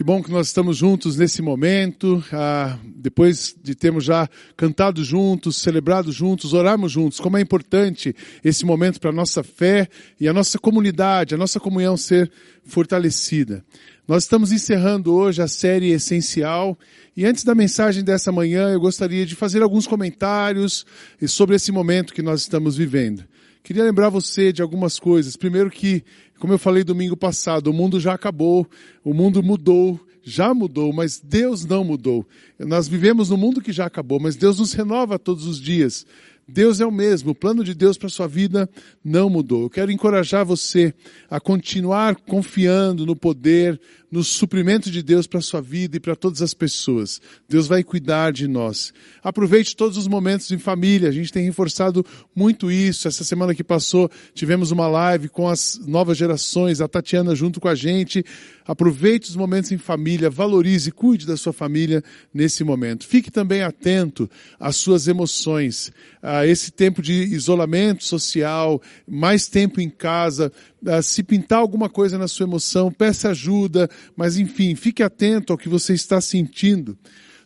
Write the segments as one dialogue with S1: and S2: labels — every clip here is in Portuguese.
S1: Que bom que nós estamos juntos nesse momento, ah, depois de termos já cantado juntos, celebrado juntos, orarmos juntos. Como é importante esse momento para a nossa fé e a nossa comunidade, a nossa comunhão ser fortalecida. Nós estamos encerrando hoje a série Essencial e antes da mensagem dessa manhã eu gostaria de fazer alguns comentários sobre esse momento que nós estamos vivendo. Queria lembrar você de algumas coisas. Primeiro que, como eu falei domingo passado, o mundo já acabou, o mundo mudou, já mudou, mas Deus não mudou. Nós vivemos no mundo que já acabou, mas Deus nos renova todos os dias. Deus é o mesmo, o plano de Deus para sua vida não mudou. Eu quero encorajar você a continuar confiando no poder, no suprimento de Deus para sua vida e para todas as pessoas. Deus vai cuidar de nós. Aproveite todos os momentos em família. A gente tem reforçado muito isso. Essa semana que passou, tivemos uma live com as novas gerações, a Tatiana junto com a gente. Aproveite os momentos em família, valorize, cuide da sua família nesse momento. Fique também atento às suas emoções esse tempo de isolamento social, mais tempo em casa, se pintar alguma coisa na sua emoção, peça ajuda, mas enfim, fique atento ao que você está sentindo.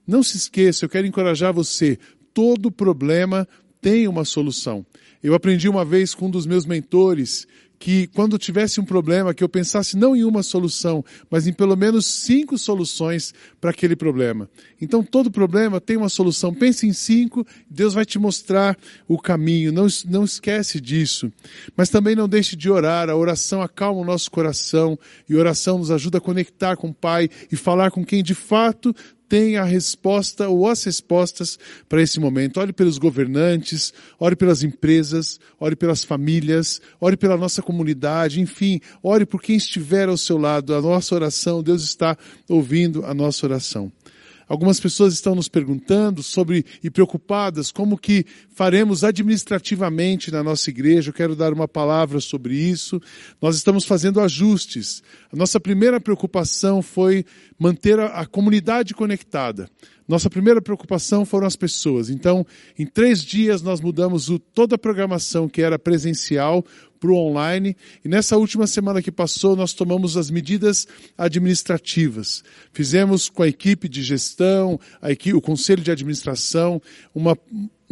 S1: Não se esqueça, eu quero encorajar você, todo problema tem uma solução. Eu aprendi uma vez com um dos meus mentores que quando tivesse um problema, que eu pensasse não em uma solução, mas em pelo menos cinco soluções para aquele problema. Então todo problema tem uma solução. Pense em cinco, Deus vai te mostrar o caminho. Não, não esquece disso. Mas também não deixe de orar. A oração acalma o nosso coração e a oração nos ajuda a conectar com o Pai e falar com quem de fato tem a resposta ou as respostas para esse momento. Ore pelos governantes, ore pelas empresas, ore pelas famílias, ore pela nossa comunidade, enfim, ore por quem estiver ao seu lado. A nossa oração, Deus está ouvindo a nossa oração. Algumas pessoas estão nos perguntando sobre e preocupadas como que faremos administrativamente na nossa igreja. Eu quero dar uma palavra sobre isso. Nós estamos fazendo ajustes. A nossa primeira preocupação foi manter a, a comunidade conectada. Nossa primeira preocupação foram as pessoas. Então, em três dias nós mudamos o, toda a programação que era presencial para o online. E nessa última semana que passou, nós tomamos as medidas administrativas. Fizemos com a equipe de gestão, a equipe, o conselho de administração, uma,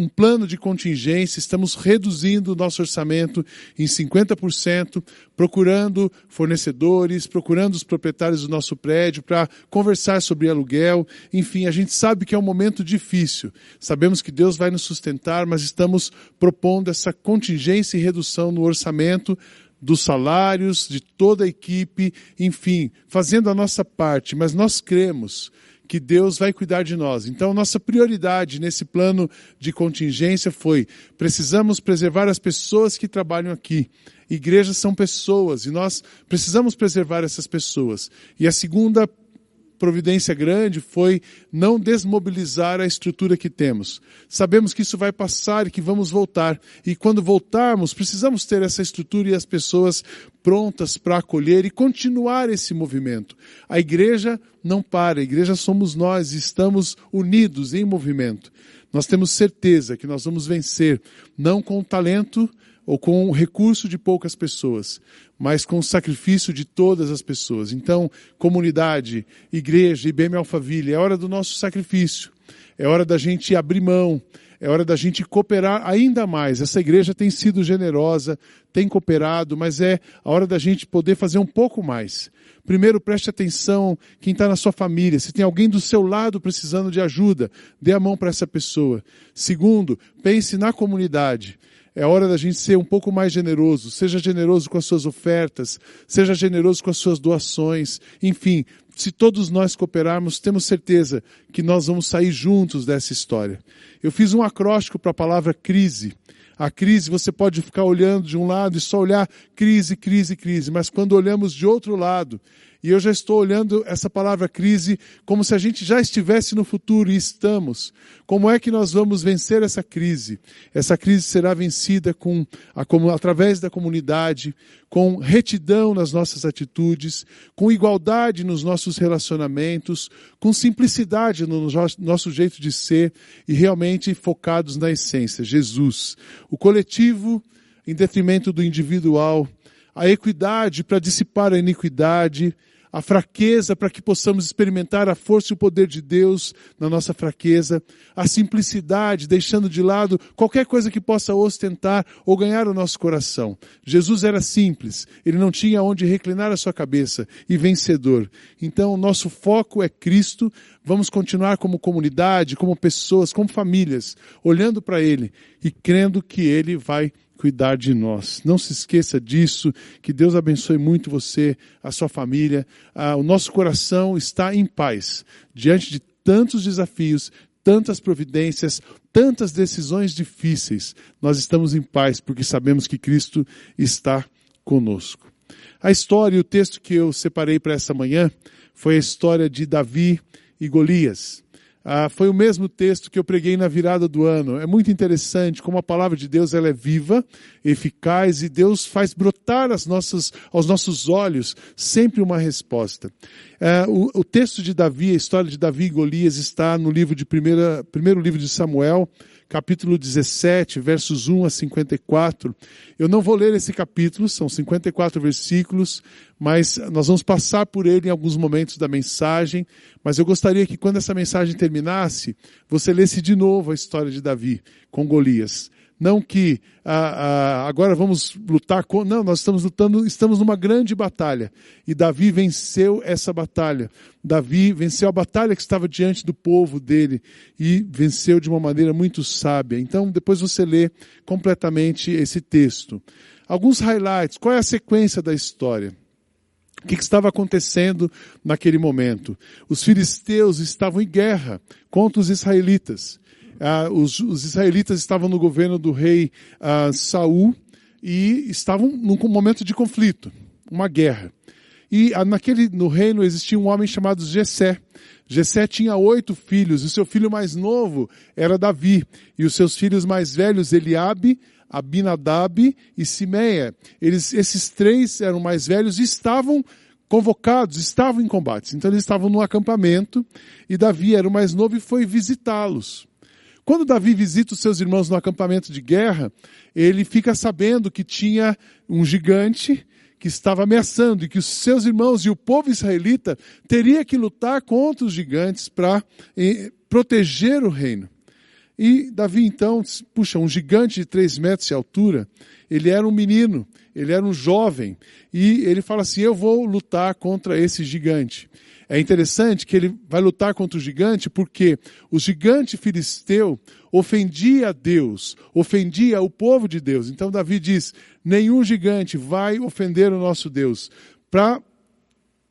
S1: um plano de contingência, estamos reduzindo o nosso orçamento em 50%, procurando fornecedores, procurando os proprietários do nosso prédio para conversar sobre aluguel. Enfim, a gente sabe que é um momento difícil. Sabemos que Deus vai nos sustentar, mas estamos propondo essa contingência e redução no orçamento dos salários de toda a equipe, enfim, fazendo a nossa parte, mas nós cremos que Deus vai cuidar de nós. Então, nossa prioridade nesse plano de contingência foi: precisamos preservar as pessoas que trabalham aqui. Igrejas são pessoas e nós precisamos preservar essas pessoas. E a segunda providência grande foi não desmobilizar a estrutura que temos. Sabemos que isso vai passar e que vamos voltar. E quando voltarmos, precisamos ter essa estrutura e as pessoas prontas para acolher e continuar esse movimento. A igreja não para, a igreja somos nós, estamos unidos em movimento. Nós temos certeza que nós vamos vencer, não com talento, ou com o recurso de poucas pessoas, mas com o sacrifício de todas as pessoas. Então, comunidade, igreja, IBM Alphaville, é hora do nosso sacrifício. É hora da gente abrir mão, é hora da gente cooperar ainda mais. Essa igreja tem sido generosa, tem cooperado, mas é a hora da gente poder fazer um pouco mais. Primeiro, preste atenção quem está na sua família. Se tem alguém do seu lado precisando de ajuda, dê a mão para essa pessoa. Segundo, pense na comunidade. É hora da gente ser um pouco mais generoso. Seja generoso com as suas ofertas, seja generoso com as suas doações. Enfim, se todos nós cooperarmos, temos certeza que nós vamos sair juntos dessa história. Eu fiz um acróstico para a palavra crise. A crise, você pode ficar olhando de um lado e só olhar crise, crise, crise, mas quando olhamos de outro lado e eu já estou olhando essa palavra crise como se a gente já estivesse no futuro e estamos. Como é que nós vamos vencer essa crise? Essa crise será vencida com, a, através da comunidade, com retidão nas nossas atitudes, com igualdade nos nossos relacionamentos, com simplicidade no nosso jeito de ser e realmente focados na essência, Jesus. O coletivo em detrimento do individual, a equidade para dissipar a iniquidade, a fraqueza para que possamos experimentar a força e o poder de Deus na nossa fraqueza, a simplicidade, deixando de lado qualquer coisa que possa ostentar ou ganhar o nosso coração. Jesus era simples, ele não tinha onde reclinar a sua cabeça e vencedor. Então, nosso foco é Cristo, vamos continuar como comunidade, como pessoas, como famílias, olhando para ele e crendo que ele vai cuidar de nós. Não se esqueça disso. Que Deus abençoe muito você, a sua família. Ah, o nosso coração está em paz diante de tantos desafios, tantas providências, tantas decisões difíceis. Nós estamos em paz porque sabemos que Cristo está conosco. A história e o texto que eu separei para essa manhã foi a história de Davi e Golias. Ah, foi o mesmo texto que eu preguei na virada do ano. É muito interessante como a palavra de Deus ela é viva, eficaz e Deus faz brotar as nossas, aos nossos olhos sempre uma resposta. Ah, o, o, texto de Davi, a história de Davi e Golias está no livro de primeira, primeiro livro de Samuel, capítulo 17, versos 1 a 54. Eu não vou ler esse capítulo, são 54 versículos, mas nós vamos passar por ele em alguns momentos da mensagem. Mas eu gostaria que quando essa mensagem terminasse, você lesse de novo a história de Davi com Golias. Não que ah, ah, agora vamos lutar com. Não, nós estamos lutando, estamos numa grande batalha. E Davi venceu essa batalha. Davi venceu a batalha que estava diante do povo dele e venceu de uma maneira muito sábia. Então, depois você lê completamente esse texto. Alguns highlights. Qual é a sequência da história? O que, estava acontecendo naquele momento? Os filisteus estavam em guerra contra os israelitas ah, os, os, israelitas estavam no governo do rei ah, Saul e estavam num momento de conflito, uma guerra. E ah, naquele, no reino existia um homem chamado Jessé. Jessé tinha oito filhos, e seu filho mais novo era Davi, e os seus filhos mais velhos, Eliabe, Abinadab e Simeia. Eles, esses três eram mais velhos e estavam convocados, estavam em combates. Então eles estavam no acampamento, e Davi era o mais novo e foi visitá-los. Quando Davi visita os seus irmãos no acampamento de guerra, ele fica sabendo que tinha um gigante que estava ameaçando e que os seus irmãos e o povo israelita teria que lutar contra os gigantes para eh, proteger o reino. E Davi então, puxa, um gigante de três metros de altura, ele era um menino, ele era um jovem, e ele fala assim: Eu vou lutar contra esse gigante. É interessante que ele vai lutar contra o gigante porque o gigante filisteu ofendia a Deus, ofendia o povo de Deus. Então Davi diz: nenhum gigante vai ofender o nosso Deus. Para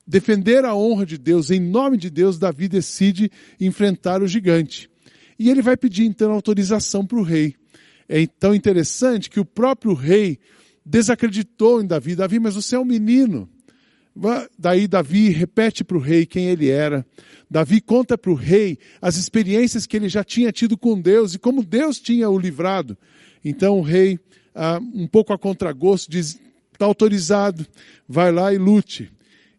S1: defender a honra de Deus, em nome de Deus, Davi decide enfrentar o gigante. E ele vai pedir então autorização para o rei. É tão interessante que o próprio rei desacreditou em Davi. Davi, mas você é um menino. Daí Davi repete para o rei quem ele era. Davi conta para o rei as experiências que ele já tinha tido com Deus e como Deus tinha o livrado. Então o rei, ah, um pouco a contragosto, diz: está autorizado, vai lá e lute.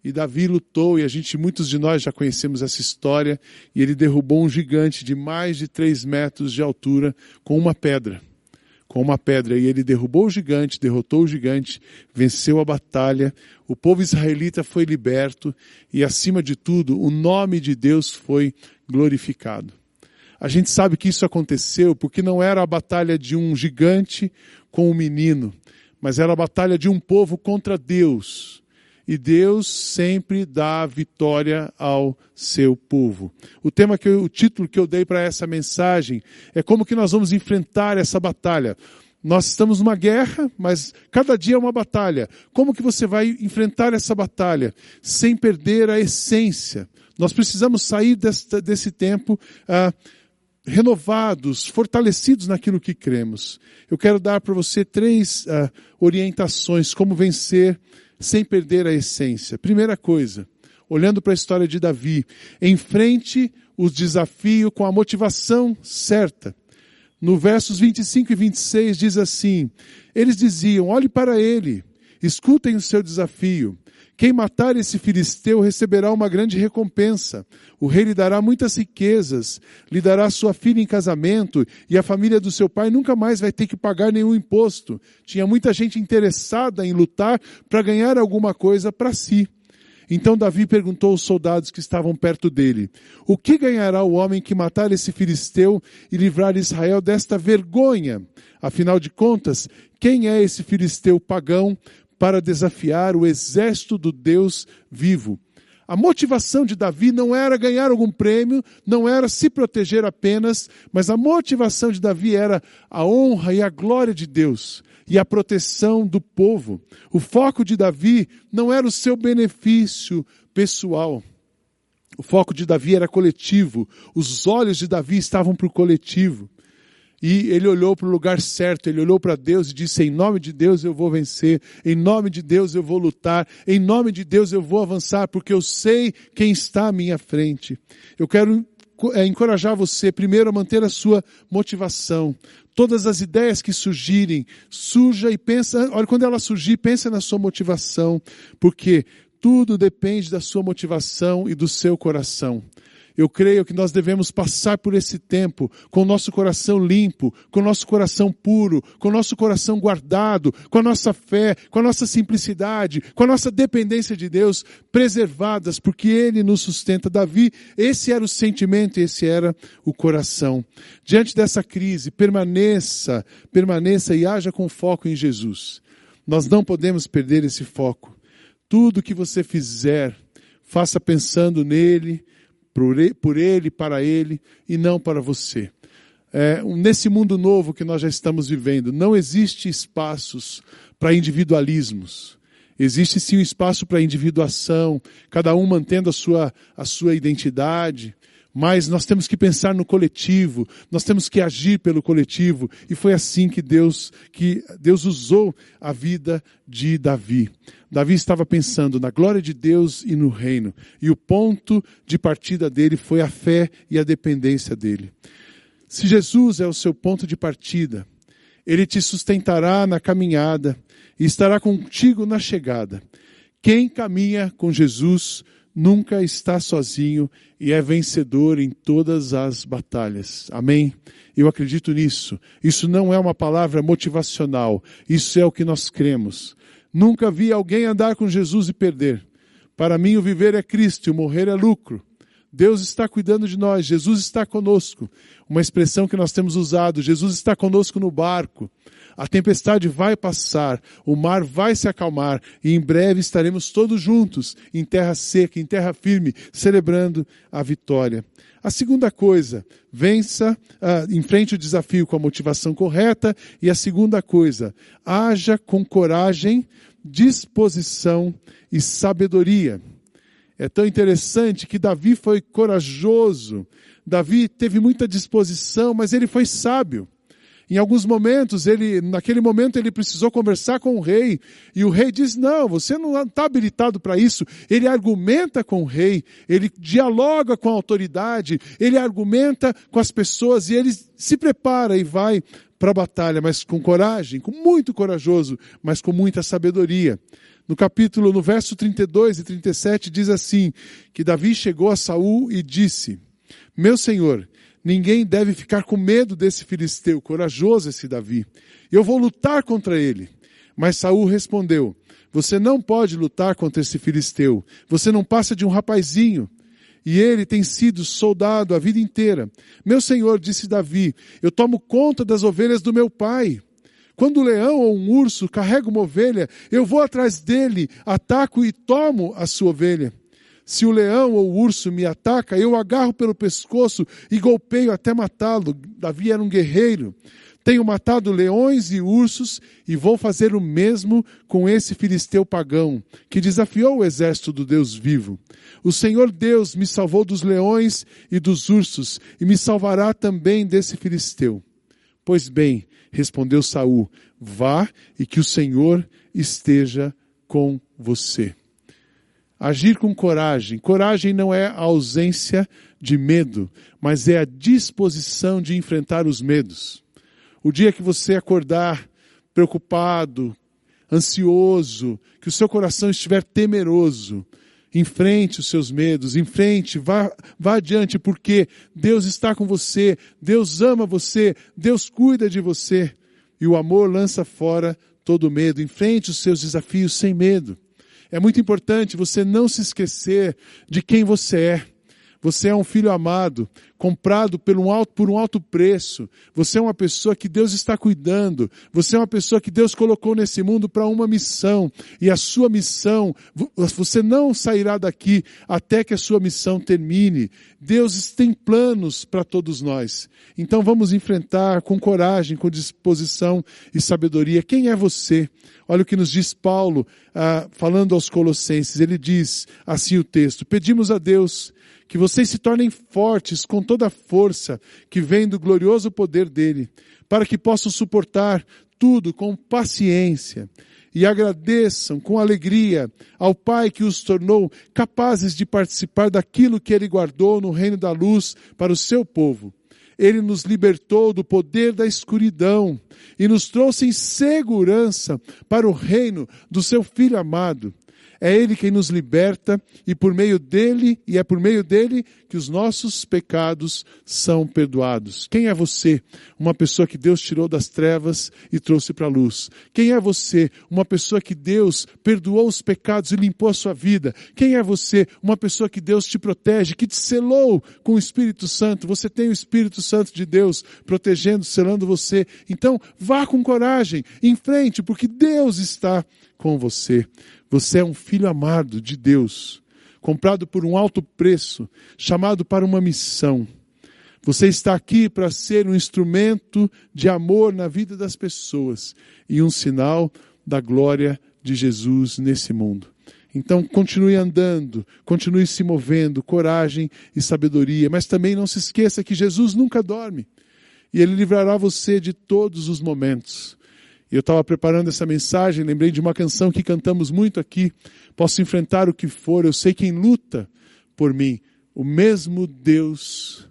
S1: E Davi lutou, e a gente, muitos de nós já conhecemos essa história, e ele derrubou um gigante de mais de três metros de altura com uma pedra com uma pedra. E ele derrubou o gigante, derrotou o gigante, venceu a batalha, o povo israelita foi liberto e, acima de tudo, o nome de Deus foi glorificado. A gente sabe que isso aconteceu porque não era a batalha de um gigante com um menino, mas era a batalha de um povo contra Deus e Deus sempre dá vitória ao seu povo. O tema que eu, o título que eu dei para essa mensagem é como que nós vamos enfrentar essa batalha. Nós estamos numa guerra, mas cada dia é uma batalha. Como que você vai enfrentar essa batalha sem perder a essência? Nós precisamos sair desse, tempo ah, renovados, fortalecidos naquilo que cremos. Eu quero dar para você três ah, orientações como vencer sem perder a essência. Primeira coisa, olhando para a história de Davi, enfrente os desafios com a motivação certa. No versos 25 e 26 diz assim: Eles diziam: Olhe para ele, escutem o seu desafio. Quem matar esse filisteu receberá uma grande recompensa. O rei lhe dará muitas riquezas, lhe dará sua filha em casamento, e a família do seu pai nunca mais vai ter que pagar nenhum imposto. Tinha muita gente interessada em lutar para ganhar alguma coisa para si. Então Davi perguntou aos soldados que estavam perto dele: O que ganhará o homem que matar esse filisteu e livrar Israel desta vergonha? Afinal de contas, quem é esse filisteu pagão para desafiar o exército do Deus vivo? A motivação de Davi não era ganhar algum prêmio, não era se proteger apenas, mas a motivação de Davi era a honra e a glória de Deus e a proteção do povo. O foco de Davi não era o seu benefício pessoal. O foco de Davi era coletivo. Os olhos de Davi estavam para o coletivo. E ele olhou para o lugar certo, ele olhou para Deus e disse: Em nome de Deus eu vou vencer, em nome de Deus eu vou lutar, em nome de Deus eu vou avançar, porque eu sei quem está à minha frente. Eu quero é, encorajar você, primeiro, a manter a sua motivação. Todas as ideias que surgirem, surja e pensa, olha, quando ela surgir, pensa na sua motivação, porque tudo depende da sua motivação e do seu coração. Eu creio que nós devemos passar por esse tempo com o nosso coração limpo, com o nosso coração puro, com o nosso coração guardado, com a nossa fé, com a nossa simplicidade, com a nossa dependência de Deus preservadas, porque Ele nos sustenta. Davi, esse era o sentimento, esse era o coração. Diante dessa crise, permaneça, permaneça e haja com foco em Jesus. Nós não podemos perder esse foco. Tudo que você fizer, faça pensando nele, por ele, para ele e não para você. É, nesse mundo novo que nós já estamos vivendo, não existe espaços para individualismos. Existe sim um espaço para individuação, cada um mantendo a sua, a sua identidade, mas nós temos que pensar no coletivo, nós temos que agir pelo coletivo, e foi assim que Deus, que Deus usou a vida de Davi. Davi estava pensando na glória de Deus e no reino, e o ponto de partida dele foi a fé e a dependência dele. Se Jesus é o seu ponto de partida, ele te sustentará na caminhada e estará contigo na chegada. Quem caminha com Jesus nunca está sozinho e é vencedor em todas as batalhas. Amém? Eu acredito nisso. Isso não é uma palavra motivacional. Isso é o que nós cremos. Nunca vi alguém andar com Jesus e perder. Para mim, o viver é Cristo e o morrer é lucro. Deus está cuidando de nós, Jesus está conosco. Uma expressão que nós temos usado: Jesus está conosco no barco. A tempestade vai passar, o mar vai se acalmar e em breve estaremos todos juntos, em terra seca, em terra firme, celebrando a vitória. A segunda coisa, vença, uh, enfrente o desafio com a motivação correta. E a segunda coisa, haja com coragem, disposição e sabedoria. É tão interessante que Davi foi corajoso, Davi teve muita disposição, mas ele foi sábio. Em alguns momentos, ele, naquele momento, ele precisou conversar com o rei. E o rei diz: Não, você não está habilitado para isso. Ele argumenta com o rei, ele dialoga com a autoridade, ele argumenta com as pessoas e ele se prepara e vai para a batalha, mas com coragem, com muito corajoso, mas com muita sabedoria. No capítulo, no verso 32 e 37 diz assim: que Davi chegou a Saul e disse: Meu senhor, Ninguém deve ficar com medo desse filisteu, corajoso esse Davi. Eu vou lutar contra ele. Mas Saul respondeu: Você não pode lutar contra esse filisteu. Você não passa de um rapazinho. E ele tem sido soldado a vida inteira. Meu senhor, disse Davi, eu tomo conta das ovelhas do meu pai. Quando um leão ou um urso carrega uma ovelha, eu vou atrás dele, ataco e tomo a sua ovelha. Se o leão ou o urso me ataca, eu agarro pelo pescoço e golpeio até matá-lo. Davi era um guerreiro. Tenho matado leões e ursos e vou fazer o mesmo com esse filisteu pagão, que desafiou o exército do Deus vivo. O Senhor Deus me salvou dos leões e dos ursos e me salvará também desse filisteu. Pois bem, respondeu Saul, vá e que o Senhor esteja com você. Agir com coragem. Coragem não é a ausência de medo, mas é a disposição de enfrentar os medos. O dia que você acordar preocupado, ansioso, que o seu coração estiver temeroso, enfrente os seus medos, enfrente, vá, vá adiante, porque Deus está com você, Deus ama você, Deus cuida de você. E o amor lança fora todo medo. Enfrente os seus desafios sem medo. é muito importante você não se esquecer de quem você é. Você é um filho amado, comprado por um, alto, por um alto preço. Você é uma pessoa que Deus está cuidando. Você é uma pessoa que Deus colocou nesse mundo para uma missão. E a sua missão, você não sairá daqui até que a sua missão termine. Deus tem planos para todos nós. Então vamos enfrentar com coragem, com disposição e sabedoria. Quem é você? Olha o que nos diz Paulo, ah, falando aos Colossenses. Ele diz assim o texto: Pedimos a Deus que vocês se tornem fortes com toda a força que vem do glorioso poder dele, para que possam suportar tudo com paciência e agradeçam com alegria ao Pai que os tornou capazes de participar daquilo que ele guardou no reino da luz para o seu povo. Ele nos libertou do poder da escuridão e nos trouxe em segurança para o reino do seu Filho amado. É Ele quem nos liberta e por meio dele, e é por meio dele que os nossos pecados são perdoados. Quem é você? Uma pessoa que Deus tirou das trevas e trouxe para a luz. Quem é você? Uma pessoa que Deus perdoou os pecados e limpou a sua vida. Quem é você? Uma pessoa que Deus te protege, que te selou com o Espírito Santo. Você tem o Espírito Santo de Deus protegendo, selando você. Então, vá com coragem, em frente, porque Deus está com você. Você é um filho amado de Deus, comprado por um alto preço, chamado para uma missão. Você está aqui para ser um instrumento de amor na vida das pessoas e um sinal da glória de Jesus nesse mundo. Então continue andando, continue se movendo, coragem e sabedoria, mas também não se esqueça que Jesus nunca dorme e ele livrará você de todos os momentos. Eu estava preparando essa mensagem, lembrei de uma canção que cantamos muito aqui. Posso enfrentar o que for, eu sei quem luta por mim. O mesmo Deus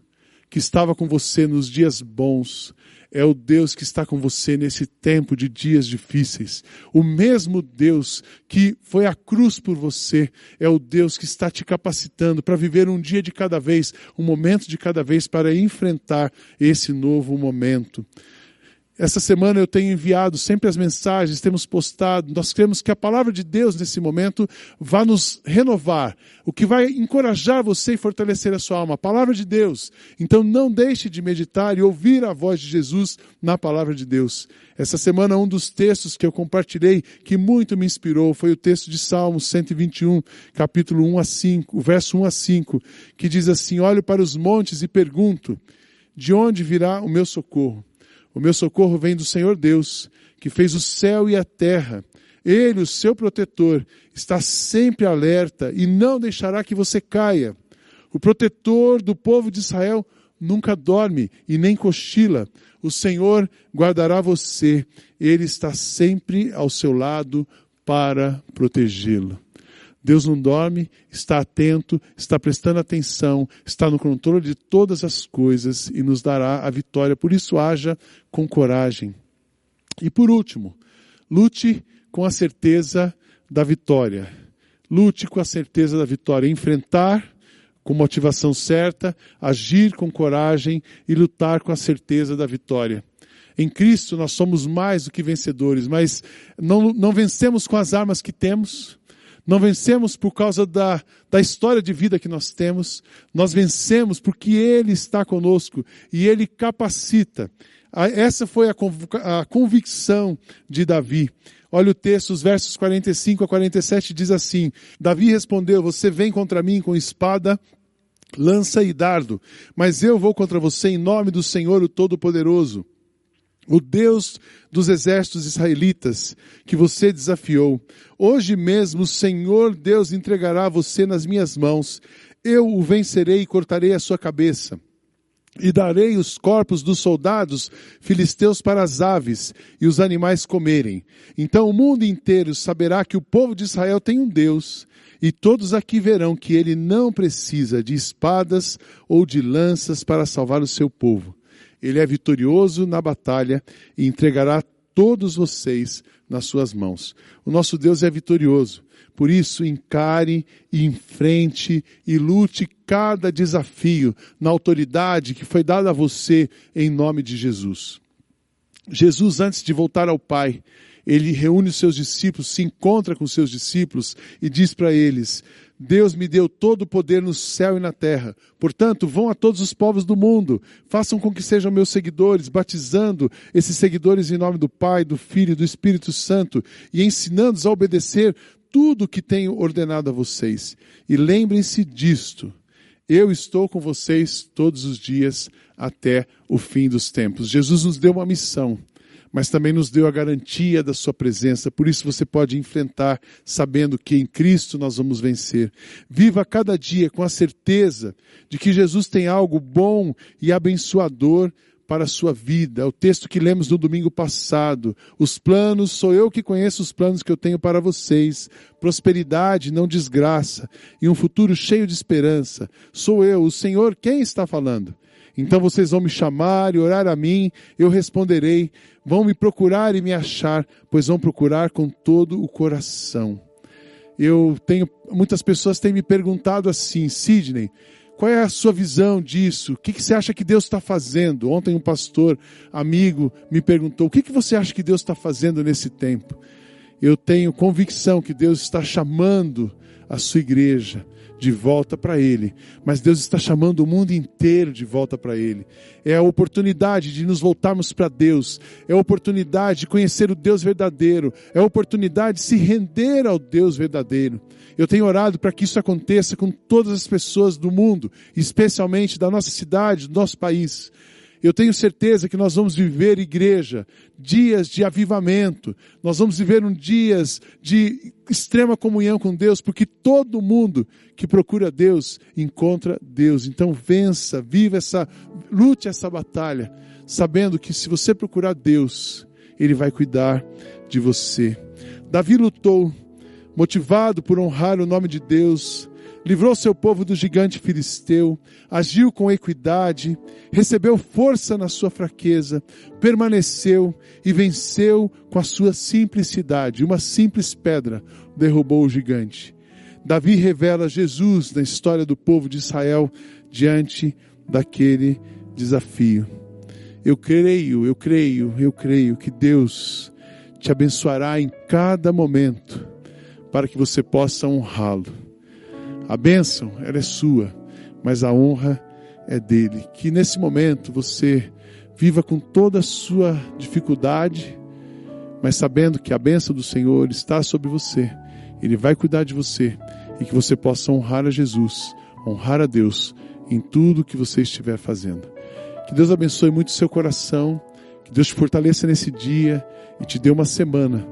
S1: que estava com você nos dias bons é o Deus que está com você nesse tempo de dias difíceis. O mesmo Deus que foi à cruz por você é o Deus que está te capacitando para viver um dia de cada vez, um momento de cada vez para enfrentar esse novo momento. Essa semana eu tenho enviado sempre as mensagens, temos postado. Nós queremos que a palavra de Deus nesse momento vá nos renovar, o que vai encorajar você e fortalecer a sua alma. A palavra de Deus. Então não deixe de meditar e ouvir a voz de Jesus na palavra de Deus. Essa semana um dos textos que eu compartilhei que muito me inspirou foi o texto de Salmos 121, capítulo 1 a 5, o verso 1 a 5, que diz assim: Olho para os montes e pergunto: de onde virá o meu socorro? O meu socorro vem do Senhor Deus, que fez o céu e a terra. Ele, o seu protetor, está sempre alerta e não deixará que você caia. O protetor do povo de Israel nunca dorme e nem cochila. O Senhor guardará você. Ele está sempre ao seu lado para protegê-lo. Deus não dorme, está atento, está prestando atenção, está no controle de todas as coisas e nos dará a vitória. Por isso, haja com coragem. E por último, lute com a certeza da vitória. Lute com a certeza da vitória. Enfrentar com motivação certa, agir com coragem e lutar com a certeza da vitória. Em Cristo nós somos mais do que vencedores, mas não, não vencemos com as armas que temos, não vencemos por causa da, da história de vida que nós temos, nós vencemos porque Ele está conosco e Ele capacita. Essa foi a, a convicção de Davi. Olha o texto, os versos 45 a 47 diz assim: Davi respondeu: Você vem contra mim com espada, lança e dardo, mas eu vou contra você em nome do Senhor, o Todo-Poderoso o Deus dos exércitos israelitas que você desafiou. Hoje mesmo o Senhor Deus entregará você nas minhas mãos. Eu o vencerei e cortarei a sua cabeça. E darei os corpos dos soldados filisteus para as aves e os animais comerem. Então o mundo inteiro saberá que o povo de Israel tem um Deus, e todos aqui verão que ele não precisa de espadas ou de lanças para salvar o seu povo ele é vitorioso na batalha e entregará todos vocês nas suas mãos. O nosso Deus é vitorioso. Por isso, encare e enfrente e lute cada desafio na autoridade que foi dada a você em nome de Jesus. Jesus, antes de voltar ao Pai, ele reúne os seus discípulos, se encontra com os seus discípulos e diz para eles: Deus me deu todo o poder no céu e na terra. Portanto, vão a todos os povos do mundo, façam com que sejam meus seguidores, batizando esses seguidores em nome do Pai, do Filho e do Espírito Santo e ensinando-os a obedecer tudo o que tenho ordenado a vocês. E lembrem-se disto: eu estou com vocês todos os dias até o fim dos tempos. Jesus nos deu uma missão mas também nos deu a garantia da Sua presença. Por isso você pode enfrentar sabendo que em Cristo nós vamos vencer. Viva cada dia com a certeza de que Jesus tem algo bom e abençoador para a sua vida. É o texto que lemos no domingo passado. Os planos, sou eu que conheço os planos que eu tenho para vocês. Prosperidade, não desgraça, e um futuro cheio de esperança. Sou eu, o Senhor, quem está falando. Então vocês vão me chamar e orar a mim, eu responderei. Vão me procurar e me achar, pois vão procurar com todo o coração. Eu tenho, muitas pessoas têm me perguntado assim, Sidney, qual é a sua visão disso? O que, você acha que Deus está fazendo? Ontem um pastor amigo me perguntou, o que você acha que Deus está fazendo nesse tempo? Eu tenho convicção que Deus está chamando a sua igreja de volta para Ele. Mas Deus está chamando o mundo inteiro de volta para Ele. É a oportunidade de nos voltarmos para Deus. É a oportunidade de conhecer o Deus verdadeiro. É a oportunidade de se render ao Deus verdadeiro. Eu tenho orado para que isso aconteça com todas as pessoas do mundo, especialmente da nossa cidade, do nosso país. Eu tenho certeza que nós vamos viver, igreja, dias de avivamento. Nós vamos viver um dias de extrema comunhão com Deus, porque todo mundo que procura Deus encontra Deus. Então vença, viva essa, lute essa batalha, sabendo que se você procurar Deus, Ele vai cuidar de você. Davi lutou, motivado por honrar o nome de Deus, livrou seu povo do gigante filisteu, agiu com equidade, recebeu força na sua fraqueza, permaneceu e venceu com a sua simplicidade. Uma simples pedra derrubou o gigante. Davi revela Jesus na história do povo de Israel diante daquele desafio. Eu creio, eu creio, eu creio que Deus te abençoará em cada momento para que você possa honrá-lo a bênção, ela é sua, mas a honra é dele. Que nesse momento você viva com toda a sua dificuldade, mas sabendo que a bênção do Senhor está sobre você. Ele vai cuidar de você e que você possa honrar a Jesus, honrar a Deus em tudo que você estiver fazendo. Que Deus abençoe muito o seu coração, que Deus te fortaleça nesse dia e te dê uma semana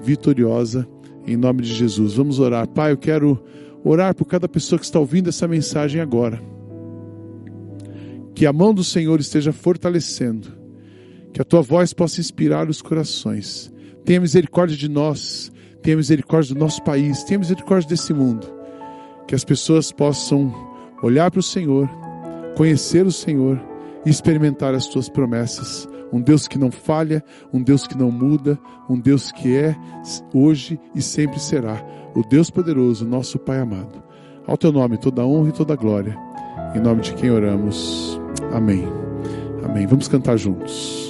S1: vitoriosa em nome de Jesus. Vamos orar. Pai, eu quero orar por cada pessoa que está ouvindo essa mensagem agora. Que a mão do Senhor esteja fortalecendo, que a tua voz possa inspirar os corações. Tenha misericórdia de nós, tenha misericórdia do nosso país, tenha misericórdia desse mundo. Que as pessoas possam olhar para o Senhor, conhecer o Senhor e experimentar as tuas promessas. Um Deus que não falha, um Deus que não muda, um Deus que é hoje e sempre será o Deus poderoso, nosso Pai amado. Ao teu nome toda honra e toda glória. Em nome de quem oramos. Amém. Amém. Vamos cantar juntos.